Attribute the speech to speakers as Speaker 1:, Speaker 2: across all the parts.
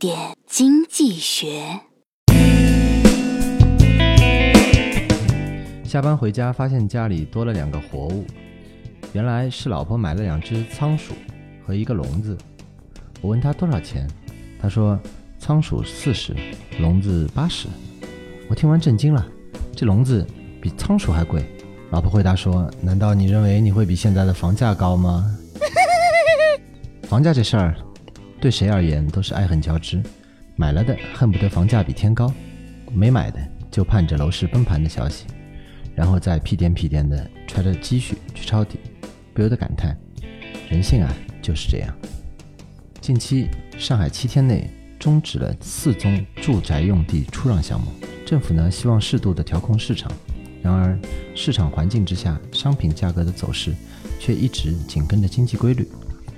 Speaker 1: 点经济学。
Speaker 2: 下班回家，发现家里多了两个活物，原来是老婆买了两只仓鼠和一个笼子。我问他多少钱，他说仓鼠四十，笼子八十。我听完震惊了，这笼子比仓鼠还贵。老婆回答说：“难道你认为你会比现在的房价高吗？”房价这事儿，对谁而言都是爱恨交织。买了的恨不得房价比天高，没买的就盼着楼市崩盘的消息，然后再屁颠屁颠的揣着积蓄去抄底，不由得感叹：人性啊就是这样。近期，上海七天内终止了四宗住宅用地出让项目。政府呢希望适度的调控市场，然而市场环境之下，商品价格的走势却一直紧跟着经济规律，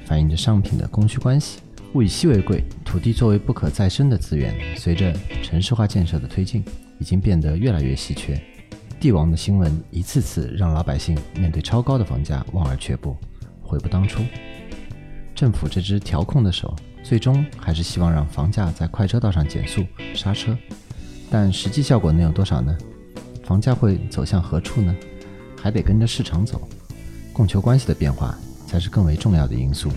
Speaker 2: 反映着商品的供需关系。物以稀为贵，土地作为不可再生的资源，随着城市化建设的推进，已经变得越来越稀缺。帝王的新闻一次次让老百姓面对超高的房价望而却步，悔不当初。政府这只调控的手，最终还是希望让房价在快车道上减速刹车。但实际效果能有多少呢？房价会走向何处呢？还得跟着市场走，供求关系的变化才是更为重要的因素。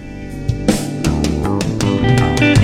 Speaker 2: Thank you.